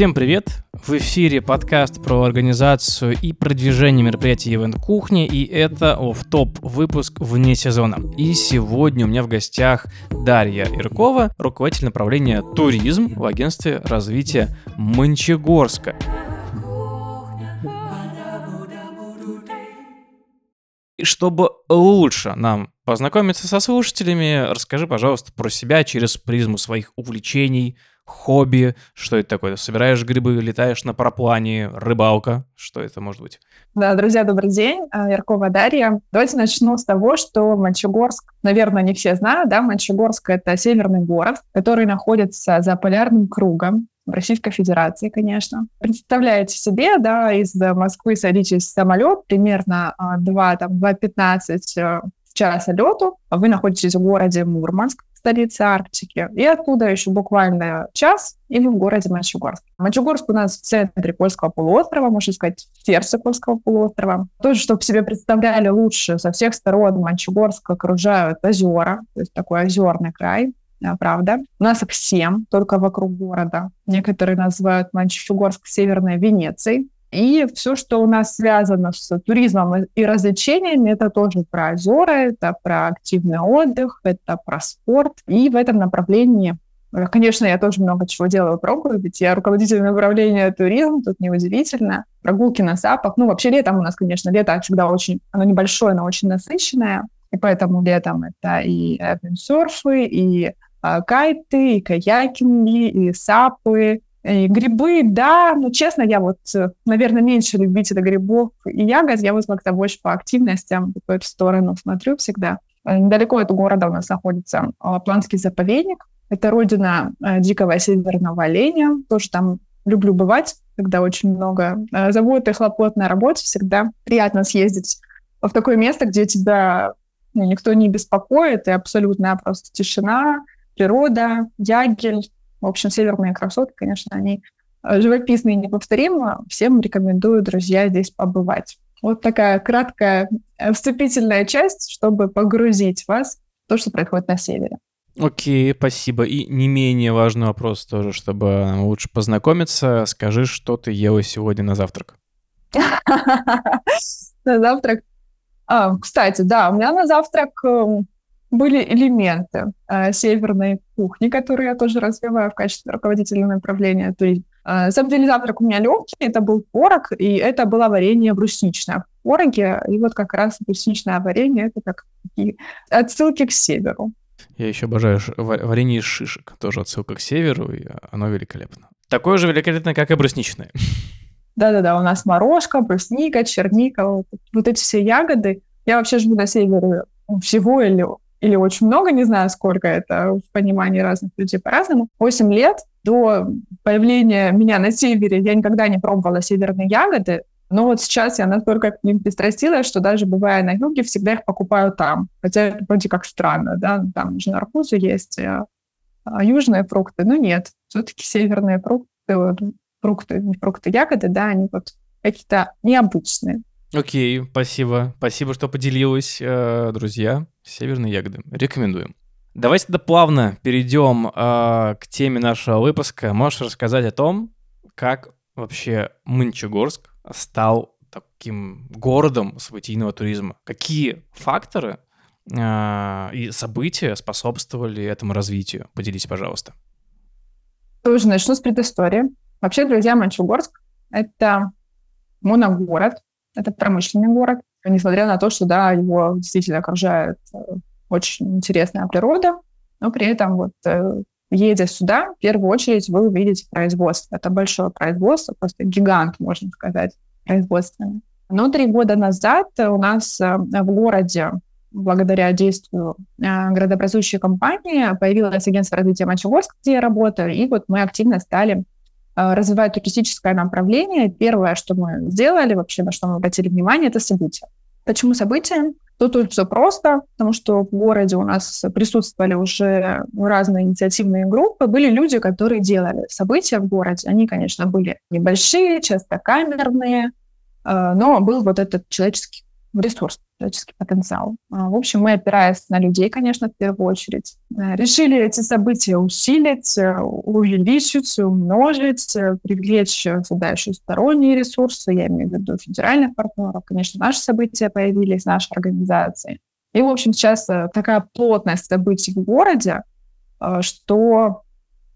Всем привет! В эфире подкаст про организацию и продвижение мероприятий Event Кухни, и это в топ выпуск вне сезона. И сегодня у меня в гостях Дарья Иркова, руководитель направления туризм в агентстве развития Мончегорска. И чтобы лучше нам познакомиться со слушателями, расскажи, пожалуйста, про себя через призму своих увлечений, хобби, что это такое? Собираешь грибы, летаешь на параплане, рыбалка, что это может быть? Да, друзья, добрый день, а, Яркова Дарья. Давайте начну с того, что Мончегорск, наверное, не все знают, да, Мончегорск — это северный город, который находится за полярным кругом, в Российской Федерации, конечно. Представляете себе, да, из Москвы садитесь в самолет, примерно 2, а, 2.15 э, в час лету, вы находитесь в городе Мурманск, столицы Арктики. И оттуда еще буквально час, и мы в городе Мончегорск. Мончегорск у нас в центре Польского полуострова, можно сказать, в сердце Польского полуострова. Тоже, чтобы себе представляли лучше, со всех сторон Мончегорск окружают озера, то есть такой озерный край правда. У нас их семь только вокруг города. Некоторые называют Мончегорск Северной Венецией. И все, что у нас связано с туризмом и развлечениями, это тоже про озера, это про активный отдых, это про спорт. И в этом направлении э, Конечно, я тоже много чего делаю, пробую, ведь я руководитель направления туризм, тут неудивительно. Прогулки на сапах. Ну, вообще летом у нас, конечно, лето всегда очень, оно небольшое, но очень насыщенное. И поэтому летом это и серфы, и а, кайты, и каякинги, и сапы, и грибы, да, но честно, я вот, э, наверное, меньше любителя грибов и ягод, я вот как-то больше по активностям в эту сторону смотрю всегда. Э, недалеко от города у нас находится Лапландский заповедник. Это родина э, дикого северного оленя. Тоже там люблю бывать, когда очень много забот и хлопот на работе. Всегда приятно съездить в такое место, где тебя ну, никто не беспокоит, и абсолютная просто тишина, природа, ягель, в общем, северные красоты, конечно, они э, живописные и неповторимы. Всем рекомендую, друзья, здесь побывать. Вот такая краткая э, вступительная часть, чтобы погрузить вас в то, что происходит на севере. Окей, спасибо. И не менее важный вопрос тоже, чтобы лучше познакомиться. Скажи, что ты ела сегодня на завтрак? На завтрак? А, кстати, да, у меня на завтрак эм, были элементы э, северной кухни, которые я тоже развиваю в качестве руководителя направления. То есть, э, на самом деле, завтрак у меня легкий, это был порог, и это было варенье брусничное в пороге, и вот как раз брусничное варенье — это как такие отсылки к северу. Я еще обожаю варенье из шишек, тоже отсылка к северу, и оно великолепно. Такое же великолепное, как и брусничное. Да-да-да, у нас морожка, брусника, черника, вот, вот эти все ягоды. Я вообще живу на севере всего или или очень много, не знаю, сколько это в понимании разных людей по-разному. 8 лет до появления меня на севере я никогда не пробовала северные ягоды, но вот сейчас я настолько к ним пристрастилась, что даже бывая на юге, всегда их покупаю там. Хотя это вроде как странно, да, там же на арбузы есть а, а южные фрукты, но нет, все-таки северные фрукты, вот, фрукты, не фрукты, ягоды, да, они вот какие-то необычные. Окей, спасибо. Спасибо, что поделилась, э, друзья. Северные ягоды. Рекомендуем. Давайте тогда плавно перейдем э, к теме нашего выпуска. Можешь рассказать о том, как вообще Мончегорск стал таким городом событийного туризма? Какие факторы э, и события способствовали этому развитию? Поделитесь, пожалуйста. Тоже начну с предыстории. Вообще, друзья, Мончегорск — это моногород, это промышленный город, несмотря на то, что, да, его действительно окружает э, очень интересная природа, но при этом вот э, едя сюда, в первую очередь вы увидите производство. Это большое производство, просто гигант, можно сказать, производственный. Но три года назад у нас э, в городе, благодаря действию городообразующей компании, появилось агентство развития Мончегорска, где я работаю, и вот мы активно стали Э, развивать туристическое направление, первое, что мы сделали, вообще на что мы обратили внимание, это события. Почему события? Тут очень все просто, потому что в городе у нас присутствовали уже разные инициативные группы, были люди, которые делали события в городе. Они, конечно, были небольшие, часто камерные, э, но был вот этот человеческий ресурс, человеческий потенциал. А, в общем, мы, опираясь на людей, конечно, в первую очередь, э, решили эти события усилить, э, увеличить, умножить, э, привлечь сюда еще сторонние ресурсы, я имею в виду федеральных партнеров. Конечно, наши события появились, наши организации. И, в общем, сейчас такая плотность событий в городе, что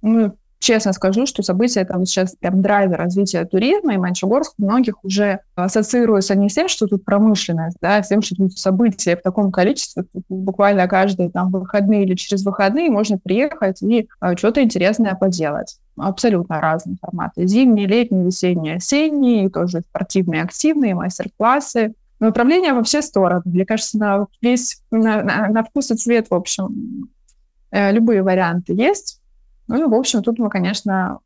ну, честно скажу, что события вот сейчас прям драйвер развития туризма, и Манчегорск многих уже ассоциируется не с тем, что тут промышленность, да, а с тем, что тут события в таком количестве, буквально каждые там выходные или через выходные можно приехать и а, что-то интересное поделать. Абсолютно разные форматы. Зимние, летние, весенние, осенние, тоже спортивные, активные, мастер-классы. Направления во все стороны. Мне кажется, на весь, на, на, на вкус и цвет, в общем, э, любые варианты есть. Ну и, в общем, тут мы, конечно,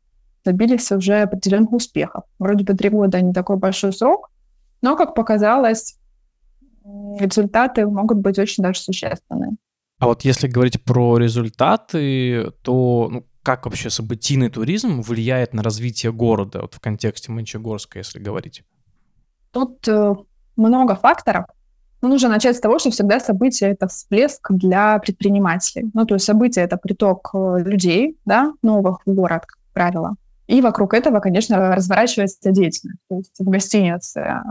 добились уже определенных успехов. Вроде бы три года не такой большой срок, но, как показалось, результаты могут быть очень даже существенные. А вот если говорить про результаты, то ну, как вообще событийный туризм влияет на развитие города вот в контексте Мончегорска, если говорить? Тут э, много факторов. Ну, нужно начать с того, что всегда событие — это всплеск для предпринимателей. Ну, то есть событие — это приток э, людей, да, новых в город, как правило. И вокруг этого, конечно, разворачивается деятельность. То есть в гостинице э,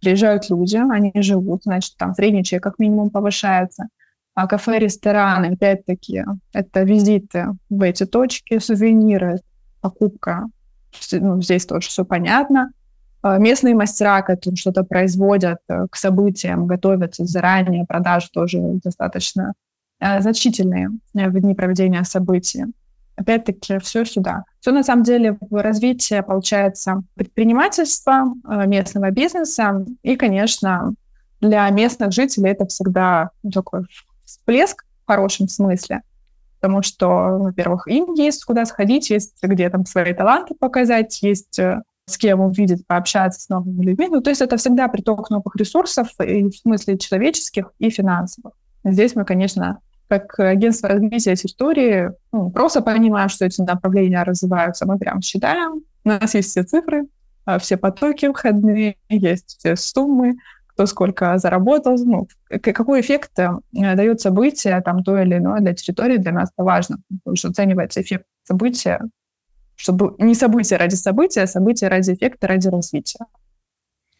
приезжают люди, они живут, значит, там средний чек как минимум повышается. А кафе, рестораны, опять-таки, это визиты в эти точки, сувениры, покупка. Ну, здесь тоже все понятно. А, местные мастера, которые что-то производят э, к событиям, готовятся заранее, продажи тоже достаточно э, значительные э, в дни проведения событий. Опять-таки, все сюда. Все на самом деле в развитии получается предпринимательства, местного бизнеса и, конечно, для местных жителей это всегда такой всплеск в хорошем смысле, потому что, во-первых, им есть куда сходить, есть где там свои таланты показать, есть с кем увидеть, пообщаться с новыми людьми. Ну, то есть это всегда приток новых ресурсов, и в смысле человеческих и финансовых. Здесь мы, конечно, как агентство развития территории, ну, просто понимаем, что эти направления развиваются, мы прям считаем. У нас есть все цифры, а, все потоки входные, есть все суммы, кто сколько заработал, ну, какой эффект э, дает событие, там, то или иное для территории, для нас это важно, потому что оценивается эффект события чтобы не событие ради события, а событие ради эффекта, ради развития.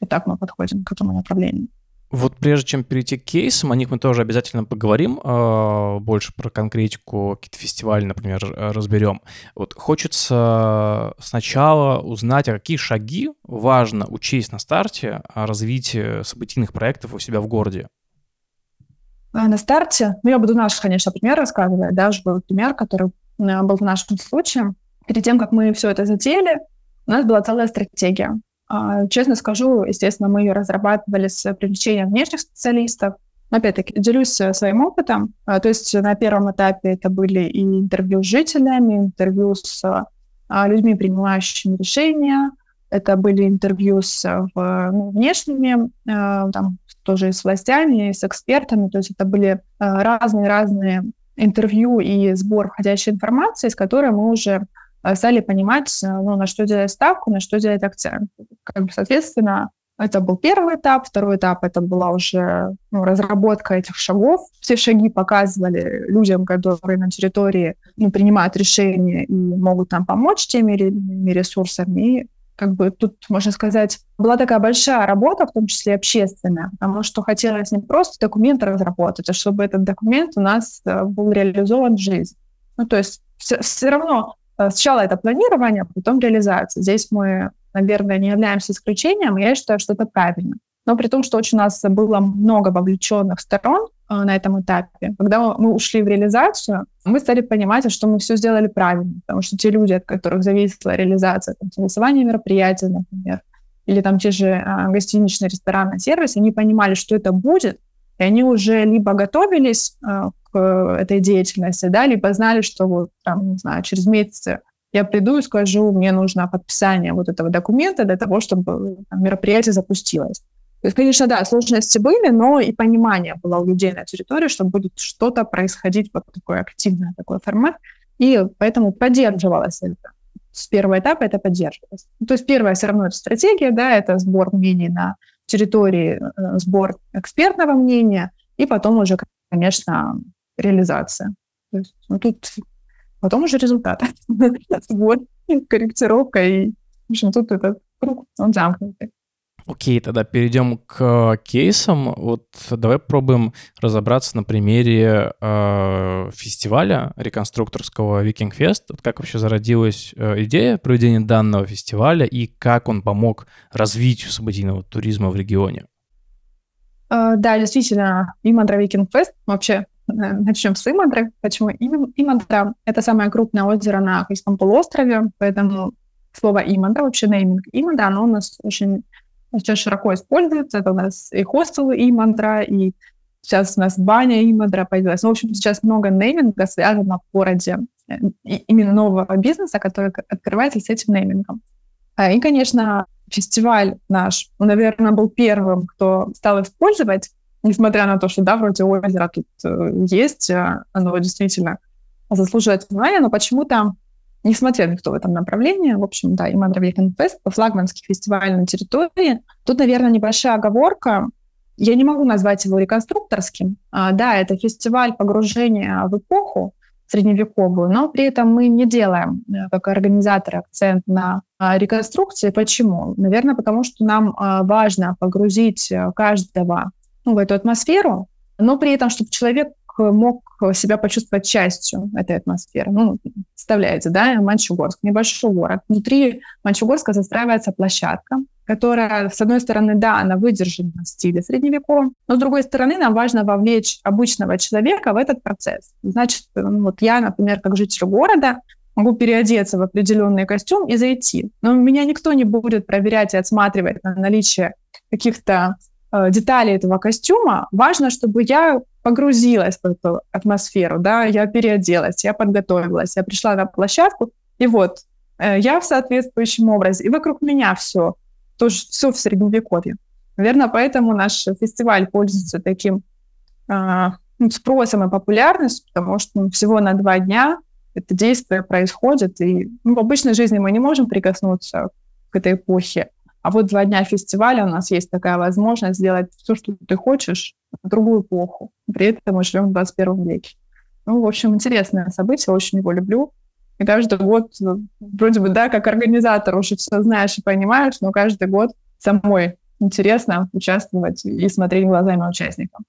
И так мы подходим к этому направлению. Вот прежде чем перейти к кейсам, о них мы тоже обязательно поговорим, э, больше про конкретику, какие-то фестивали, например, разберем. Вот хочется сначала узнать, а какие шаги важно учесть на старте о развитии событийных проектов у себя в городе. А на старте, ну я буду наш, конечно, пример рассказывать, да, уже был пример, который э, был в нашем случае перед тем, как мы все это затеяли, у нас была целая стратегия. А, честно скажу, естественно, мы ее разрабатывали с привлечением внешних специалистов. Опять-таки, делюсь э, своим опытом. А, то есть на первом этапе это были и интервью с жителями, интервью с а, людьми, принимающими решения, это были интервью с ну, внешними, там, тоже с властями, с экспертами. То есть это были разные-разные интервью и сбор входящей информации, с которой мы уже Э, стали понимать, э, ну, на что делать ставку, на что делать акцент. Как бы, соответственно, это был первый этап. Второй этап — это была уже ну, разработка этих шагов. Все шаги показывали людям, которые на территории ну, принимают решения и могут нам помочь теми или иными ресурсами. И как бы тут, можно сказать, была такая большая работа, в том числе общественная, потому что хотелось не просто документ разработать, а чтобы этот документ у нас э, был реализован в жизнь. Ну, то есть все, все равно Э, сначала это планирование, а потом реализация. Здесь мы, наверное, не являемся исключением, я считаю, что это правильно. Но при том, что очень у нас было много вовлеченных сторон э, на этом этапе, когда мы ушли в реализацию, мы стали понимать, что мы все сделали правильно, потому что те люди, от которых зависела реализация, там, согласование мероприятия, например, или там те же а, гостиничные, ресторанные сервисы, они понимали, что это будет, и они уже либо готовились а, Э, этой деятельности, да, либо знали, что вот, там, не знаю, через месяц я приду и скажу, мне нужно подписание вот этого документа для того, чтобы там, мероприятие запустилось. То есть, конечно, да, сложности были, но и понимание было у людей на территории, что будет что-то происходить, вот такой активный такой формат, и поэтому поддерживалось это. С первого этапа это поддерживалось. Ну, то есть первая все равно это стратегия, да, это сбор мнений на территории э, сбор экспертного мнения, и потом уже, конечно, реализация. То есть, ну, тут потом уже результат. Сбор, корректировка, и, в общем, тут этот круг, он замкнутый. Окей, тогда перейдем к кейсам. Вот давай попробуем разобраться на примере э, фестиваля реконструкторского Викинг Фест. Вот как вообще зародилась э, идея проведения данного фестиваля и как он помог развитию событийного туризма в регионе? Э, да, действительно, Имандра Викинг Фест вообще э, Начнем с Имандры. Почему Имандра? Это самое крупное озеро на Крымском полуострове, поэтому слово Имандра, вообще нейминг Имандра, оно у нас очень сейчас широко используется. Это у нас и хостелы и мантра, и сейчас у нас баня и мантра появилась. Ну, в общем, сейчас много нейминга связано в городе, э, именно нового бизнеса, который открывается с этим неймингом. А, и, конечно, фестиваль наш, наверное, был первым, кто стал использовать, несмотря на то, что, да, вроде озера тут э, есть, а, оно действительно заслуживает внимания, но почему-то не смотрел никто в этом направлении. В общем, да, Иман Равейкен Фест, флагманский фестиваль на территории. Тут, наверное, небольшая оговорка. Я не могу назвать его реконструкторским. А, да, это фестиваль погружения в эпоху средневековую, но при этом мы не делаем, э, как организаторы, акцент на а, реконструкции. Почему? Наверное, потому что нам а, важно погрузить э, каждого ну, в эту атмосферу, но при этом, чтобы человек мог себя почувствовать частью этой атмосферы. Ну, представляете, да, Манчугорск, небольшой город. Внутри Манчугорска застраивается площадка, которая, с одной стороны, да, она выдержана в стиле средневековом, но с другой стороны, нам важно вовлечь обычного человека в этот процесс. Значит, ну, вот я, например, как житель города, могу переодеться в определенный костюм и зайти. Но меня никто не будет проверять и отсматривать на наличие каких-то э, деталей этого костюма. Важно, чтобы я погрузилась в эту атмосферу, да, я переоделась, я подготовилась, я пришла на площадку, и вот э, я в соответствующем образе, и вокруг меня все, тоже все в средневековье. Наверное, поэтому наш фестиваль пользуется таким э, спросом и популярностью, потому что ну, всего на два дня это действие происходит, и ну, в обычной жизни мы не можем прикоснуться к этой эпохе, а вот два дня фестиваля у нас есть такая возможность сделать все, что ты хочешь, в другую эпоху. При этом мы живем в 21 веке. Ну, в общем, интересное событие, очень его люблю. И каждый год, ну, вроде бы, да, как организатор уже все знаешь и понимаешь, но каждый год самой интересно участвовать и смотреть глазами участников.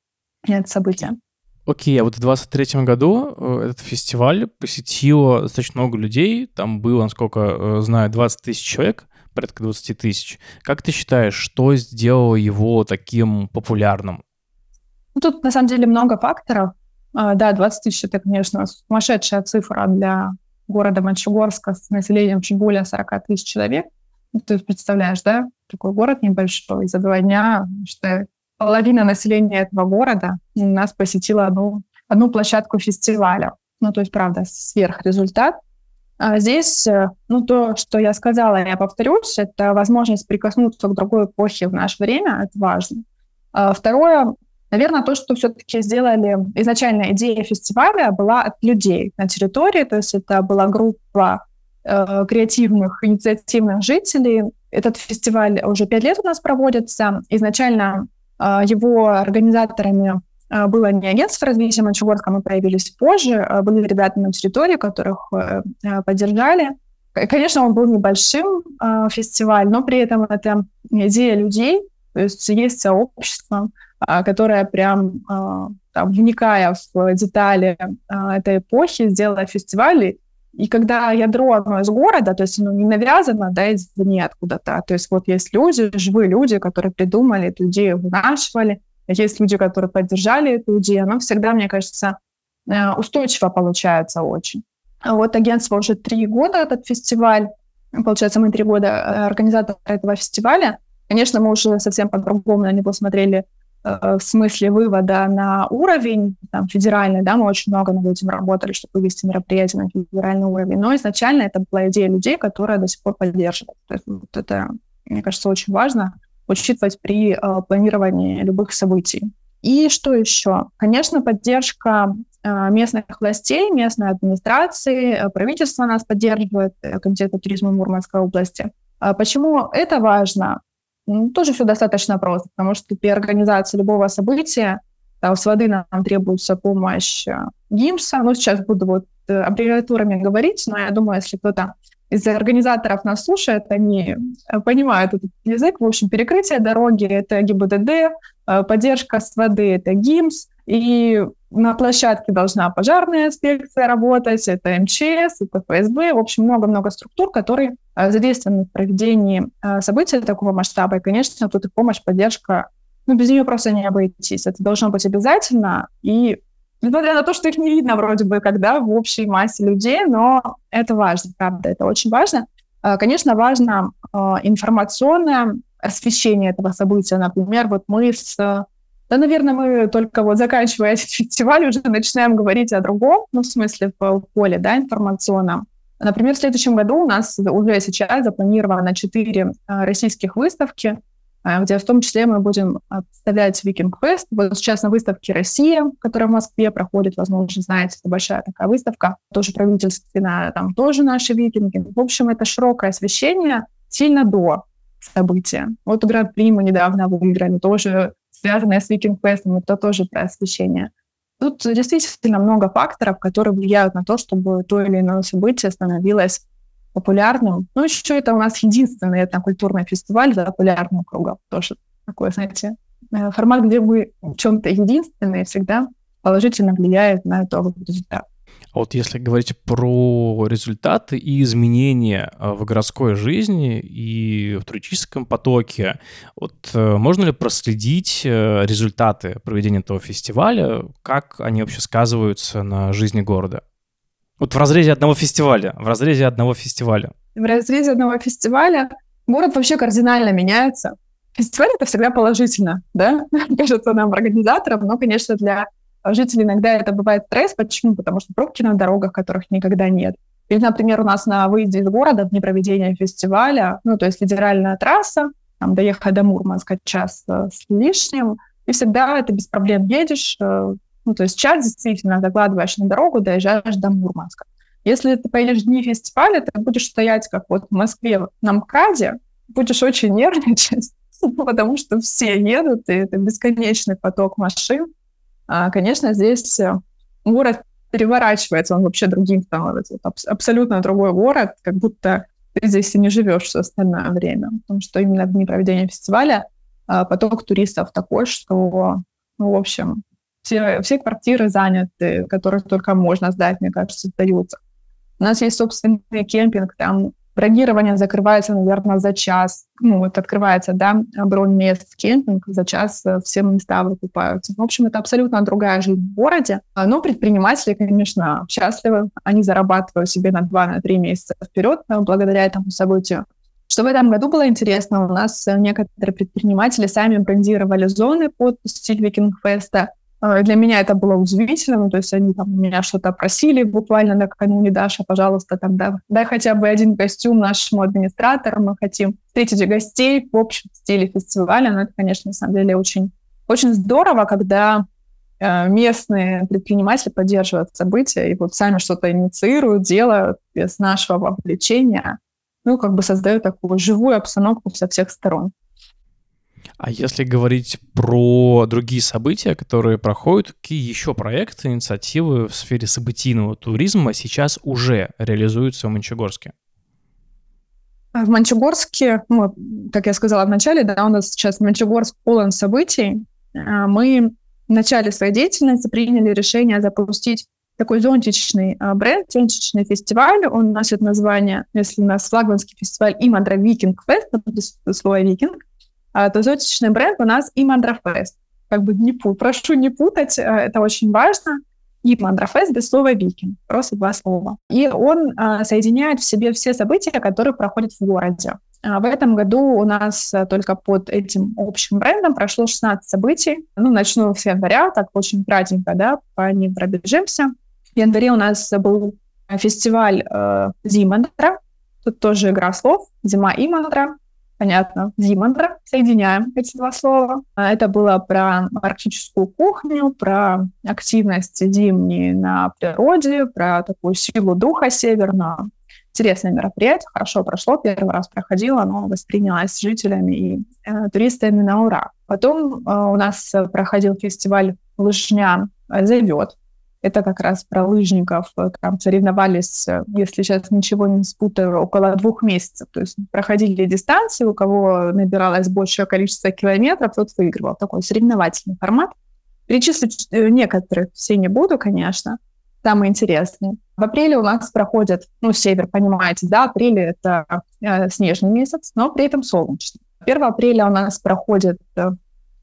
Это событие. Окей, а вот в 23 году э, этот фестиваль посетило достаточно много людей. Там было, насколько э, знаю, 20 тысяч человек порядка 20 тысяч. Как ты считаешь, что сделало его таким популярным? Ну, тут, на самом деле, много факторов. А, да, 20 тысяч — это, конечно, сумасшедшая цифра для города Манчугорска с населением чуть более 40 тысяч человек. Ну, ты представляешь, да, такой город небольшой, за два дня, что половина населения этого города нас посетила одну, одну площадку фестиваля. Ну, то есть, правда, сверхрезультат. А здесь, э, ну, то, что я сказала, я повторюсь, это возможность прикоснуться к другой эпохе в наше время, это важно. А второе, наверное, то, что все-таки сделали, изначально идея фестиваля была от людей на территории, то есть это была группа э, креативных, инициативных жителей. Этот фестиваль уже пять лет у нас проводится. Изначально э, его организаторами было не агентство развития Мончегорска, мы появились позже. А, были ребята на территории, которых э, э, поддержали. Конечно, он был небольшим э, фестиваль, но при этом это идея людей, то есть есть сообщество, которое прям, там, вникая в детали этой эпохи, сделало фестиваль. И когда ядро одно из города, то есть оно не навязано, да, извне откуда-то, то есть вот есть люди, живые люди, которые придумали эту идею, вынашивали, есть люди, которые поддержали эту идею, но всегда, мне кажется, э, устойчиво получается очень. Вот агентство уже три года, этот фестиваль, получается, мы три года э, организаторы этого фестиваля. Конечно, мы уже совсем по-другому на него смотрели э, в смысле вывода на уровень там, федеральный, да, мы очень много над этим работали, чтобы вывести мероприятие на федеральный уровень, но изначально это была идея людей, которая до сих пор поддерживает. То есть, вот это, мне кажется, очень важно, учитывать при э, планировании любых событий. И что еще? Конечно, поддержка э, местных властей, местной администрации, э, правительство нас поддерживает, э, Комитет по туризму Мурманской области. А почему это важно? ну, тоже все достаточно просто, потому что при организации любого события да, с воды нам требуется помощь э, ГИМСа. Ну, сейчас буду вот э, аббревиатурами говорить, но я думаю, если кто-то из организаторов нас слушает, они э, понимают этот язык. В общем, перекрытие дороги — это ГИБДД, поддержка с воды — это ГИМС, и на площадке должна пожарная инспекция работать, это МЧС, это ФСБ, в общем, много-много структур, которые задействованы в проведении события такого масштаба. И, конечно, тут и помощь, поддержка ну, без нее просто не обойтись. Это должно быть обязательно. И несмотря на то, что их не видно вроде бы, когда в общей массе людей, но это важно, правда, это очень важно. А, конечно, важно а, информационное освещение этого события. Например, вот мы с... Да, наверное, мы только вот заканчивая этот фестиваль уже начинаем говорить о другом, ну, в смысле, в поле, да, информационном. Например, в следующем году у нас уже сейчас запланировано четыре а, российских выставки – где в том числе мы будем представлять Викинг Фест. Вот сейчас на выставке «Россия», которая в Москве проходит, возможно, знаете, это большая такая выставка, тоже правительственная, там тоже наши викинги. В общем, это широкое освещение сильно до события. Вот Гран-при мы недавно выиграли, тоже связанное с Викинг Фестом, это тоже про освещение. Тут действительно много факторов, которые влияют на то, чтобы то или иное событие становилось популярным. Ну, еще это у нас единственный этнокультурный фестиваль за популярным кругом. Тоже такой, знаете, э, формат, где мы в чем-то единственные, всегда положительно влияет на итоговый результат. А вот если говорить про результаты и изменения э, в городской жизни и в туристическом потоке, вот э, можно ли проследить результаты проведения этого фестиваля, как они вообще сказываются на жизни города? Вот в разрезе одного фестиваля, в разрезе одного фестиваля. В разрезе одного фестиваля город вообще кардинально меняется. Фестиваль — это всегда положительно, да, кажется нам, организаторам, но, конечно, для жителей иногда это бывает стресс. Почему? Потому что пробки на дорогах, которых никогда нет. Или, например, у нас на выезде из города в дни проведения фестиваля, ну, то есть федеральная трасса, там, доехать до Мурманска час э, с лишним, и всегда это без проблем едешь, э, ну, то есть час действительно закладываешь на дорогу, доезжаешь до Мурманска. Если ты поедешь в дни фестиваля, ты будешь стоять, как вот в Москве на МКАДе, будешь очень нервничать, потому что все едут, и это бесконечный поток машин. А, конечно, здесь э, город переворачивается, он вообще другим становится. Это абсолютно другой город, как будто ты здесь и не живешь все остальное время. Потому что именно в дни проведения фестиваля а, поток туристов такой, что, ну, в общем, все, все квартиры заняты, которые только можно сдать, мне кажется, сдаются. У нас есть собственный кемпинг, там бронирование закрывается, наверное, за час. Ну, вот открывается, да, бронь мест в кемпинг, за час э, все места выкупаются. В общем, это абсолютно другая жизнь в городе. Но предприниматели, конечно, счастливы. Они зарабатывают себе на 2-3 месяца вперед э, благодаря этому событию. Что в этом году было интересно, у нас э, некоторые предприниматели сами брендировали зоны под стиль Викингфеста. А, для меня это было удивительно, ну, то есть они там меня что-то просили буквально накануне, Даша, пожалуйста, там, да, дай хотя бы один костюм нашему администратору, мы хотим встретить гостей в общем стиле фестиваля, но это, конечно, на самом деле очень, очень здорово, когда э, местные предприниматели поддерживают события и вот сами что-то инициируют, делают без нашего вовлечения, ну, как бы создают такую живую обстановку со всех сторон. А если говорить про другие события, которые проходят, какие еще проекты, инициативы в сфере событийного туризма сейчас уже реализуются в Мончегорске? В Мончегорске, ну, как я сказала в начале, да, у нас сейчас Мончегорск полон событий. А, мы в начале своей деятельности приняли решение запустить такой зонтичный а, бренд, зонтичный фестиваль. Он носит название, если у нас флагманский фестиваль Имадра Викинг Фест, слово викинг, а, то зонтичный бренд у нас и Мандрафест. Как бы не пут, прошу не путать, а, это очень важно. И Мандрафест без слова викинг, просто два слова. И он а, соединяет в себе все события, которые проходят в городе. А в этом году у нас только под этим общим брендом прошло 16 событий. Ну, начну с января, так очень кратенько, да, по ним пробежимся. В январе у нас был фестиваль э, Зимандра, тут тоже игра слов, зима и мандра понятно, Зимандра. Соединяем эти два слова. А, это было про арктическую кухню, про активность зимней на природе, про такую силу духа северную. интересное мероприятие, хорошо прошло, первый раз проходило, оно воспринялось жителями и э, туристами на ура. Потом э, у нас проходил фестиваль «Лыжня зовет». Это как раз про лыжников. Там соревновались, если сейчас ничего не спутаю, около двух месяцев. То есть проходили дистанции, у кого набиралось большее количество километров, тот выигрывал. Такой соревновательный формат. Перечислить э, некоторых все не буду, конечно самые интересные. В апреле у нас проходит, ну, север, понимаете, да, апрель — это э, снежный месяц, но при этом солнечный. 1 апреля у нас проходит э,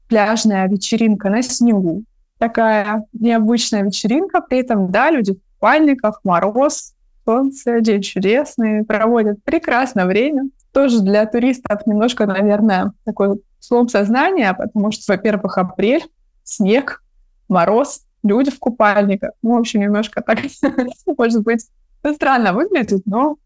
пляжная вечеринка на снегу. Такая необычная вечеринка, при этом, да, люди в купальниках, мороз, солнце, день чудесный, проводят прекрасное время. Тоже для туристов немножко, наверное, такой слом сознания, потому что, во-первых, апрель, снег, мороз, люди в купальниках. Ну, в общем, немножко так, может быть, странно выглядит, но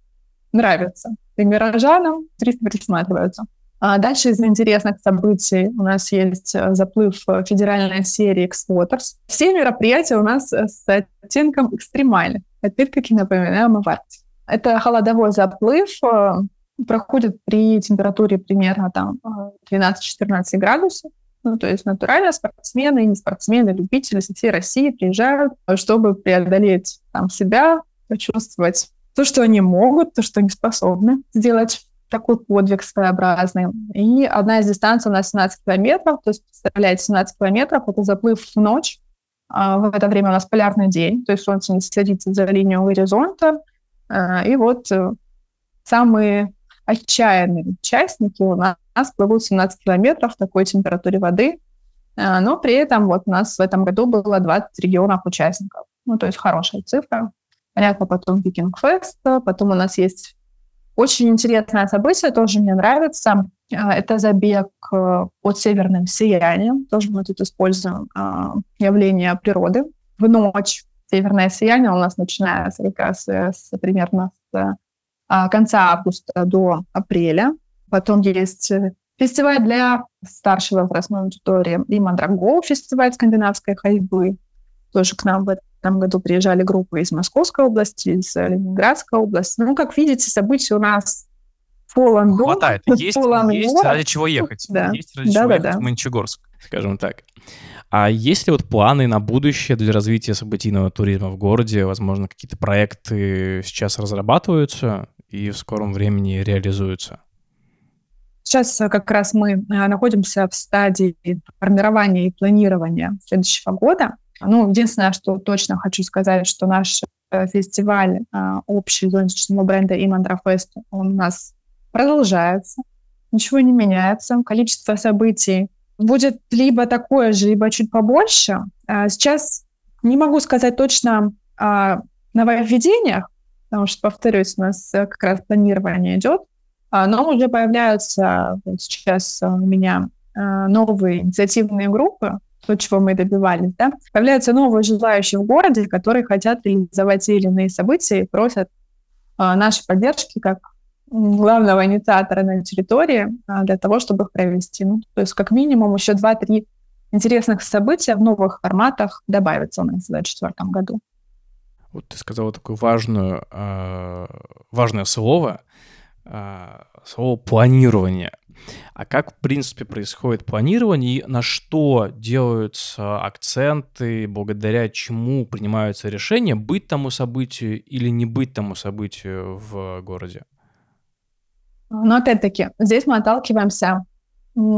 нравится. И горожанам туристы присматриваются. А дальше из интересных событий у нас есть э, заплыв федеральной серии X-Waters. Все мероприятия у нас э, с оттенком экстремальных. Опять-таки напоминаем о Арктике. Это холодовой заплыв, э, проходит при температуре примерно там 12-14 градусов. Ну, то есть натурально спортсмены, не спортсмены, любители со всей России приезжают, чтобы преодолеть там себя, почувствовать то, что они могут, то, что они способны сделать такой подвиг своеобразный. И одна из дистанций у нас 17 километров, то есть, представляете, 17 километров — это заплыв в ночь. А в это время у нас полярный день, то есть солнце не садится за линию горизонта. А, и вот э, самые отчаянные участники у нас плывут 17 километров в такой температуре воды, а, но при этом вот у нас в этом году было 20 регионов участников. Ну, то есть хорошая цифра. Понятно, потом Викинг Фест, потом у нас есть очень интересное событие, тоже мне нравится. А, это забег э, под северным сиянием. Тоже мы тут используем а, явление природы. В ночь северное сияние у нас начинается как раз с, примерно с а, конца августа до апреля. Потом есть э, фестиваль для старшей возрастной аудитории и Мандрагоу, фестиваль скандинавской ходьбы. Тоже к нам в этом году приезжали группы из Московской области, из Ленинградской области. Ну, как видите, событий у нас полон дом. Хватает. Есть, полон есть ради чего ехать. Да. Есть ради да, чего да, ехать да. в Мончегорск, скажем так. А есть ли вот планы на будущее для развития событийного туризма в городе? Возможно, какие-то проекты сейчас разрабатываются и в скором времени реализуются? Сейчас э, как раз мы э, находимся в стадии формирования и планирования следующего года. Ну, единственное, что точно хочу сказать, что наш э, фестиваль общий зонтичного бренда Имандрафест, он у нас продолжается, ничего не меняется, количество событий будет либо такое же, либо чуть побольше. А сейчас не могу сказать точно о нововведениях, потому что, повторюсь, у нас как раз планирование идет, а, но уже появляются вот сейчас у меня а, новые инициативные группы, то, чего мы добивались, да, появляются новые желающие в городе, которые хотят реализовать те или иные события и просят нашей поддержки как главного инициатора на территории а, для того, чтобы их провести. Ну, то есть как минимум еще 2-3 интересных события в новых форматах добавятся у нас в 2024 году. Вот ты сказала такое важное, а, важное слово, а, слово планирование. А как, в принципе, происходит планирование и на что делаются акценты, благодаря чему принимаются решения, быть тому событию или не быть тому событию в городе? Но опять-таки, здесь мы отталкиваемся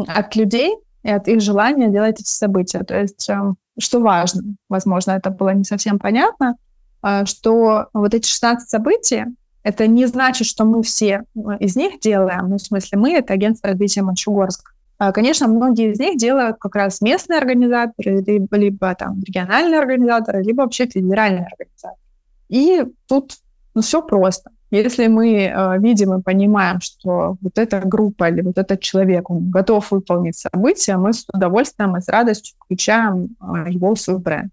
от людей и от их желания делать эти события. То есть, эм, что важно, возможно, это было не совсем понятно, а, что вот эти 16 событий, это не значит, что мы все э, из них делаем, ну, в смысле, мы — это агентство развития Мончегорск. А, конечно, многие из них делают как раз местные организаторы, либо, либо там региональные организаторы, либо вообще федеральные организаторы. И тут ну, все просто. Если мы э, видим и понимаем, что вот эта группа или вот этот человек, он готов выполнить событие, мы с удовольствием и с радостью включаем э, его в свой бренд.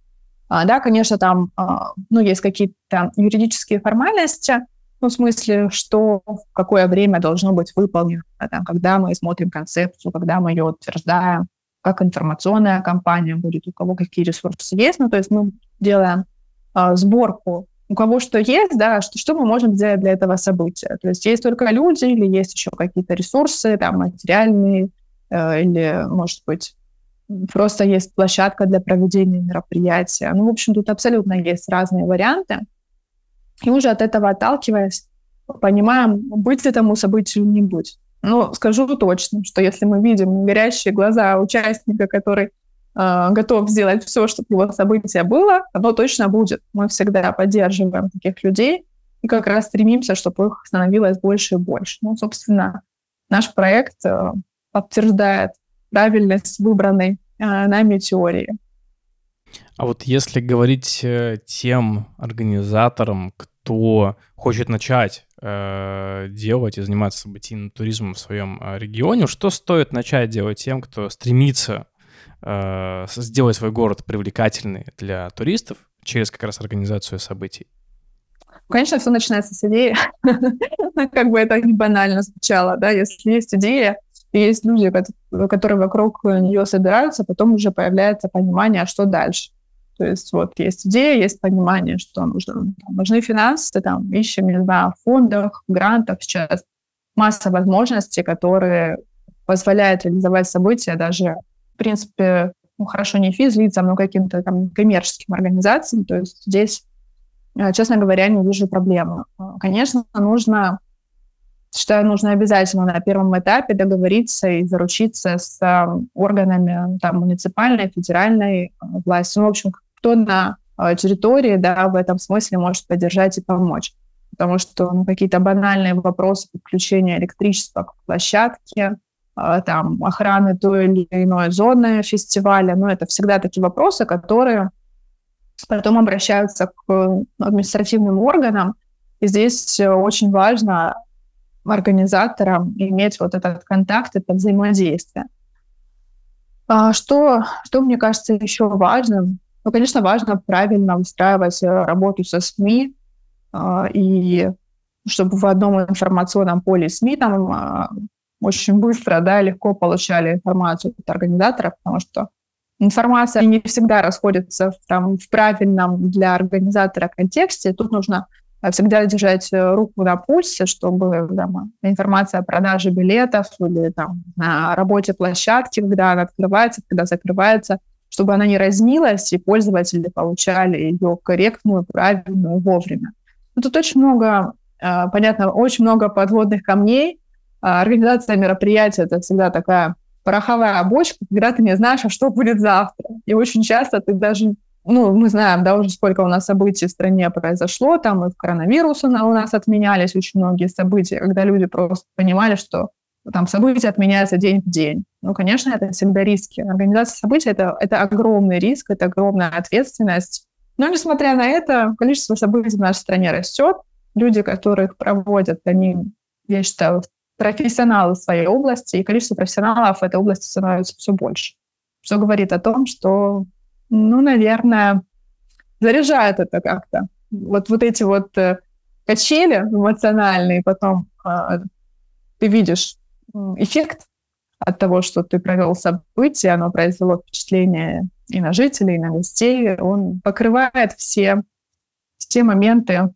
А, да, конечно, там э, ну, есть какие-то юридические формальности, ну, в смысле, что в какое время должно быть выполнено, да, когда мы смотрим концепцию, когда мы ее утверждаем, как информационная кампания будет, у кого какие ресурсы есть. Ну, то есть мы делаем э, сборку у кого что есть, да, что, что мы можем сделать для этого события. То есть есть только люди или есть еще какие-то ресурсы, там, материальные, э, или, может быть, просто есть площадка для проведения мероприятия. Ну, в общем, тут абсолютно есть разные варианты. И уже от этого отталкиваясь, понимаем, быть этому событию не быть. Но скажу точно, что если мы видим горящие глаза участника, который э, готов сделать все, чтобы его событие было, оно точно будет. Мы всегда поддерживаем таких людей и как раз стремимся, чтобы их становилось больше и больше. Ну, собственно, наш проект э, подтверждает правильность выбранной э, нами теории. А вот если говорить э, тем организаторам, кто хочет начать э, делать и заниматься событийным туризмом в своем э, регионе, что стоит начать делать тем, кто стремится э, сделать свой город привлекательный для туристов через как раз организацию событий? Конечно, все начинается с идеи. как бы это не банально звучало, да, если есть идея, есть люди, которые вокруг нее собираются, потом уже появляется понимание, а что дальше. То есть вот есть идея, есть понимание, что нужно. Там, нужны финансы, там, ищем, не знаю, в фондах, грантах сейчас масса возможностей, которые позволяют реализовать события даже, в принципе, ну, хорошо, не физлицам, но каким-то там коммерческим организациям. То есть здесь, э, честно говоря, не вижу проблемы. Конечно, нужно, считаю, нужно обязательно на первом этапе договориться и заручиться с э, органами там, муниципальной, федеральной э, власти. Ну, в общем, кто на а, территории, да, в этом смысле может поддержать и помочь. Потому что ну, какие-то банальные вопросы подключения электричества к площадке, там, охраны той или иной зоны фестиваля, ну, это всегда такие вопросы, которые потом обращаются к административным органам. И здесь очень важно организаторам иметь вот этот контакт, это взаимодействие. А что, что мне кажется еще важным, ну, конечно, важно правильно выстраивать э, работу со СМИ, а, и чтобы в одном информационном поле СМИ там а, очень быстро, да, легко получали информацию от организаторов, потому что информация не всегда расходится в, там, в правильном для организатора контексте. Тут нужно всегда держать э, руку на пульсе, чтобы там, информация о продаже билетов или там, на работе площадки, когда она открывается, когда закрывается – чтобы она не разнилась, и пользователи получали ее корректную, правильную, вовремя. Но тут очень много, а, понятно, очень много подводных камней. А, организация мероприятия – это всегда такая пороховая бочка, когда ты не знаешь, а что будет завтра. И очень часто ты даже, ну, мы знаем, да, уже сколько у нас событий в стране произошло, там и коронавирус у нас отменялись очень многие события, когда люди просто понимали, что там события отменяются день в день. Ну, конечно, это всегда риски. Организация событий это, — это огромный риск, это огромная ответственность. Но, несмотря на это, количество событий в нашей стране растет. Люди, которых проводят, они, я считаю, профессионалы в своей области, и количество профессионалов в этой области становится все больше. Что говорит о том, что, ну, наверное, заряжает это как-то. Вот, вот эти вот э, качели эмоциональные, потом э, ты видишь эффект от того, что ты провел событие, оно произвело впечатление и на жителей, и на гостей, он покрывает все, все моменты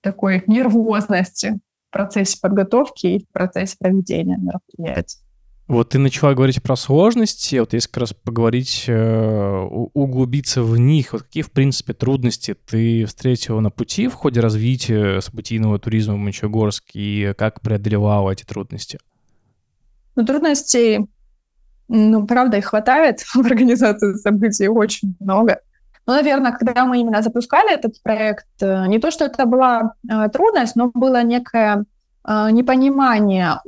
такой нервозности в процессе подготовки и в процессе проведения мероприятия. Вот ты начала говорить про сложности, вот если как раз поговорить, э, углубиться в них, вот какие, в принципе, трудности ты встретила на пути в ходе развития событийного туризма в Мончегорске и как преодолевала эти трудности? Но трудностей, ну, правда, их хватает в организации событий очень много. Но, наверное, когда мы именно запускали этот проект, э, не то, что это была э, трудность, но было некое непонимание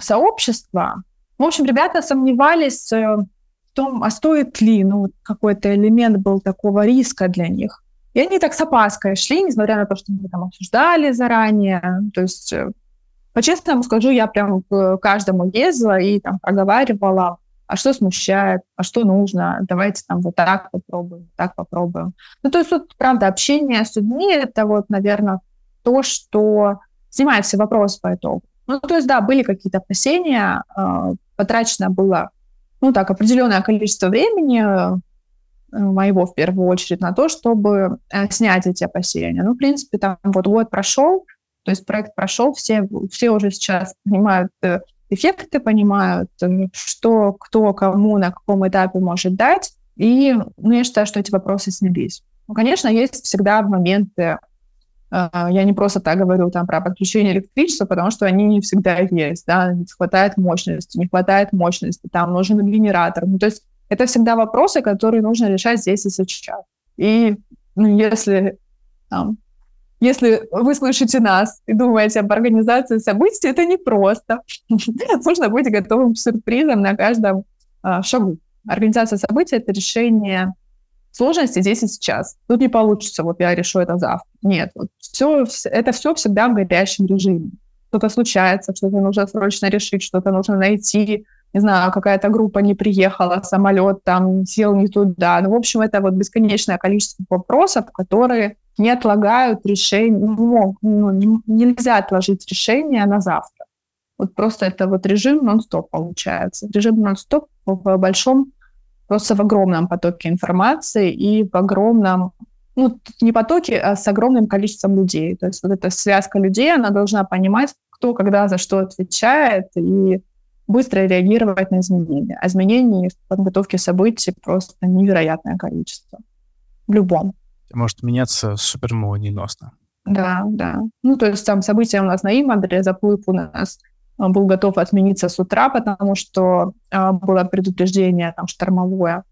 сообщества. В общем, ребята сомневались в том, а стоит ли, ну, какой-то элемент был такого риска для них. И они так с опаской шли, несмотря на то, что мы там обсуждали заранее. То есть по-честному скажу, я прям к каждому ездила и там проговаривала, а что смущает, а что нужно, давайте там вот так попробуем, так попробуем. Ну, то есть тут, правда, общение с людьми — это вот, наверное, то, что снимает все вопросы по итогу. Ну, то есть, да, были какие-то опасения, э, потрачено было, ну, так, определенное количество времени, моего в первую очередь, на то, чтобы снять эти опасения. Ну, в принципе, там вот год прошел, то есть проект прошел, все, все уже сейчас понимают эффекты, понимают, что кто кому на каком этапе может дать. И ну, я считаю, что эти вопросы снялись. Ну, конечно, есть всегда моменты, я не просто так говорю там про подключение электричества, потому что они не всегда есть, да, не хватает мощности, не хватает мощности, там нужен генератор. Ну, то есть это всегда вопросы, которые нужно решать здесь и сейчас. И ну, если, там, если вы слышите нас и думаете об организации событий, это непросто. Нужно быть готовым к сюрпризам на каждом а, шагу. Организация событий — это решение сложности здесь и сейчас. Тут не получится, вот я решу это завтра. Нет, вот все, это все всегда в горящем режиме. Что-то случается, что-то нужно срочно решить, что-то нужно найти, не знаю, какая-то группа не приехала, самолет там сел не туда. Ну, в общем, это вот бесконечное количество вопросов, которые не отлагают решение, ну, ну, нельзя отложить решение на завтра. Вот просто это вот режим нон-стоп получается. Режим нон-стоп в большом просто в огромном потоке информации и в огромном, ну, не потоке, а с огромным количеством людей. То есть вот эта связка людей, она должна понимать, кто когда за что отвечает, и быстро реагировать на изменения. А изменений в подготовке событий просто невероятное количество. В любом. Может меняться молниеносно. Да, да. Ну, то есть там события у нас на Имадре, заплыв у нас был готов отмениться с утра, потому что э, было предупреждение там штормовое,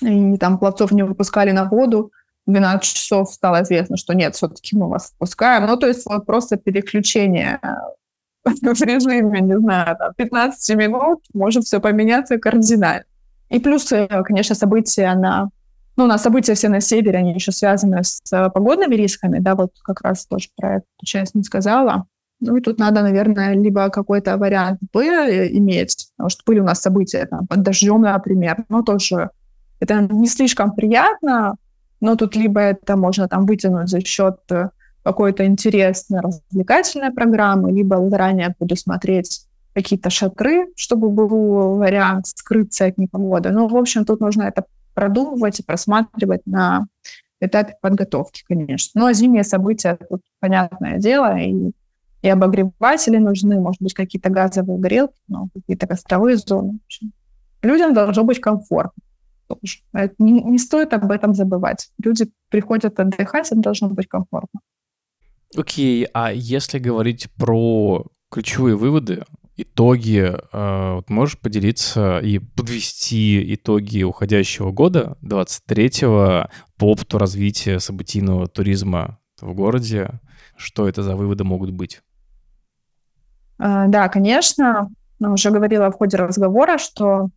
и там пловцов не выпускали на воду. В 12 часов стало известно, что нет, все-таки мы вас выпускаем. Ну, то есть вот просто переключение в режиме, не знаю, там, 15 минут может все поменяться кардинально. И плюс, э, конечно, события на... Ну, у нас события все на севере, они еще связаны с э, погодными рисками, да, вот как раз тоже про эту часть не сказала. Ну и тут надо, наверное, либо какой-то вариант Б иметь, потому что были у нас события там, под дождем, например, но тоже это не слишком приятно, но тут либо это можно там вытянуть за счет э, какой-то интересной развлекательной программы, либо заранее предусмотреть какие-то шатры, чтобы был вариант скрыться от непогоды. Ну, в общем, тут нужно это продумывать и просматривать на этапе подготовки, конечно. А зимние события, тут понятное дело, и и обогреватели нужны, может быть, какие-то газовые горелки, ну, какие-то костровые зоны. Людям должно быть комфортно тоже. Не, не стоит об этом забывать. Люди приходят отдыхать, им должно быть комфортно. Окей, okay, а если говорить про ключевые выводы, итоги, э, вот можешь поделиться и подвести итоги уходящего года, 23-го, по опыту развития событийного туризма в городе? Что это за выводы могут быть? А, да, конечно, уже говорила в ходе разговора, что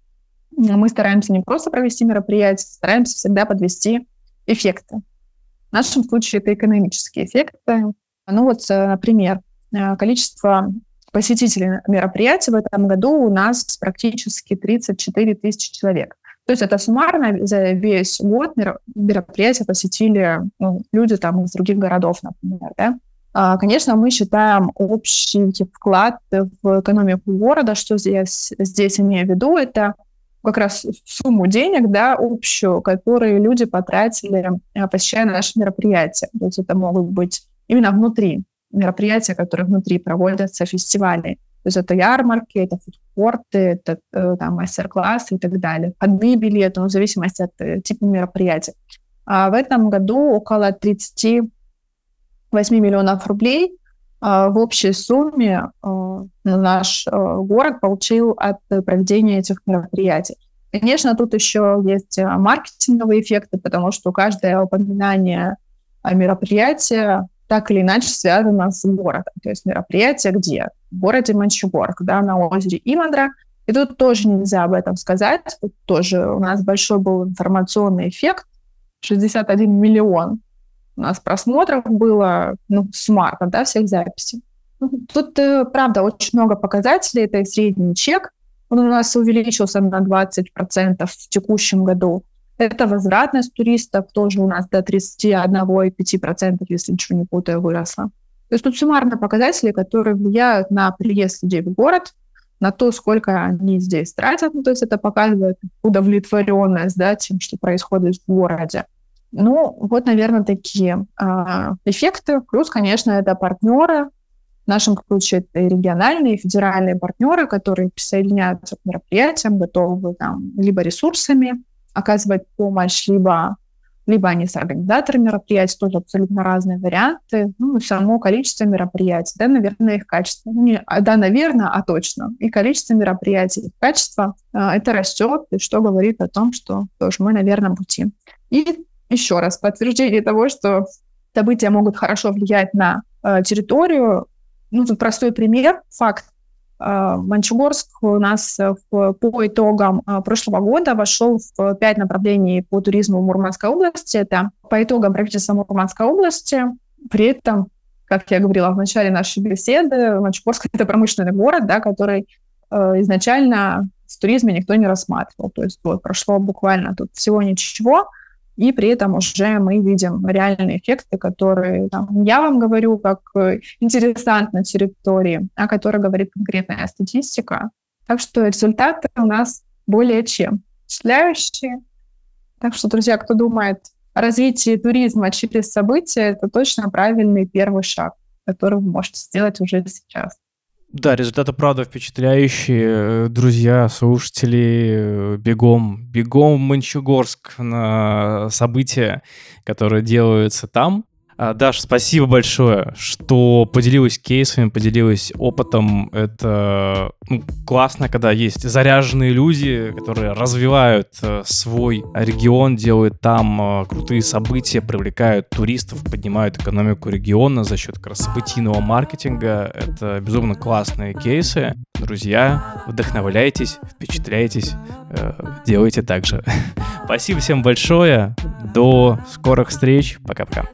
мы стараемся не просто провести мероприятие, стараемся всегда подвести эффекты. В нашем случае это экономические эффекты. Ну вот, э, например, э, количество посетителей мероприятия в этом году у нас практически 34 тысячи человек. То есть это суммарно за весь год мероприятия посетили ну, люди там из других городов, например, да. А, конечно, мы считаем общий вклад в экономику города, что здесь, здесь имею в виду, это как раз сумму денег, да, общую, которые люди потратили, а, посещая наши мероприятия. То есть это могут быть именно внутри мероприятия, которые внутри проводятся, фестивали. То есть это ярмарки, это фудкорты, это э, там мастер-классы и так далее. Входные билеты, ну, в зависимости от э, типа мероприятия. А в этом году около 30 8 миллионов рублей а, в общей сумме а, наш а, город получил от проведения этих мероприятий. Конечно, тут еще есть маркетинговые эффекты, потому что каждое упоминание мероприятия так или иначе связано с городом. То есть мероприятие где? В городе Манчугорск, да, на озере Имандра. И тут тоже нельзя об этом сказать. Тут тоже у нас большой был информационный эффект. 61 миллион у нас просмотров было ну, с марта, да, всех записей. Тут, э, правда, очень много показателей. Это средний чек. Он у нас увеличился на 20% в текущем году. Это возвратность туристов тоже у нас до 31,5%, если ничего не путаю, выросла. То есть тут суммарно показатели, которые влияют на приезд людей в город. на то, сколько они здесь тратят. Ну, то есть это показывает удовлетворенность да, тем, что происходит в городе. Ну, вот, наверное, такие э, эффекты. Плюс, конечно, это партнеры. В нашем случае это и региональные, и федеральные партнеры, которые присоединяются к мероприятиям, готовы там либо ресурсами оказывать помощь, либо либо они с организаторами мероприятий, тоже абсолютно разные варианты, ну, само количество мероприятий, да, наверное, их качество. Не, а, да, наверное, а точно. И количество мероприятий, их качество, а, это растет, и что говорит о том, что тоже мы на верном пути. И еще раз, подтверждение того, что события могут хорошо влиять на э, территорию. Ну, тут простой пример, факт. А, Манчугорск у нас э, в, по итогам а, прошлого года вошел в пять направлений по туризму Мурманской области. Это по итогам правительства Мурманской области. При этом, как я говорила в начале нашей беседы, Манчугорск — это промышленный город, да, который э, изначально в туризме никто не рассматривал. То есть вот, прошло буквально тут всего ничего, и при этом уже мы видим реальные эффекты, которые там, я вам говорю как э, интересант на территории, о которой говорит конкретная статистика. Так что результаты у нас более чем впечатляющие. Так что, друзья, кто думает о развитии туризма через события, это точно правильный первый шаг, который вы можете сделать уже сейчас. Да, результаты, правда, впечатляющие. Друзья, слушатели, бегом, бегом в Мончегорск на события, которые делаются там. А, Даш, спасибо большое, что поделилась кейсами, поделилась опытом. Это ну, классно, когда есть заряженные люди, которые развивают э, свой регион, делают там э, крутые события, привлекают туристов, поднимают экономику региона за счет как маркетинга. Это безумно классные кейсы. Друзья, вдохновляйтесь, впечатляйтесь, э, делайте так же. Спасибо всем большое. До скорых встреч. Пока-пока.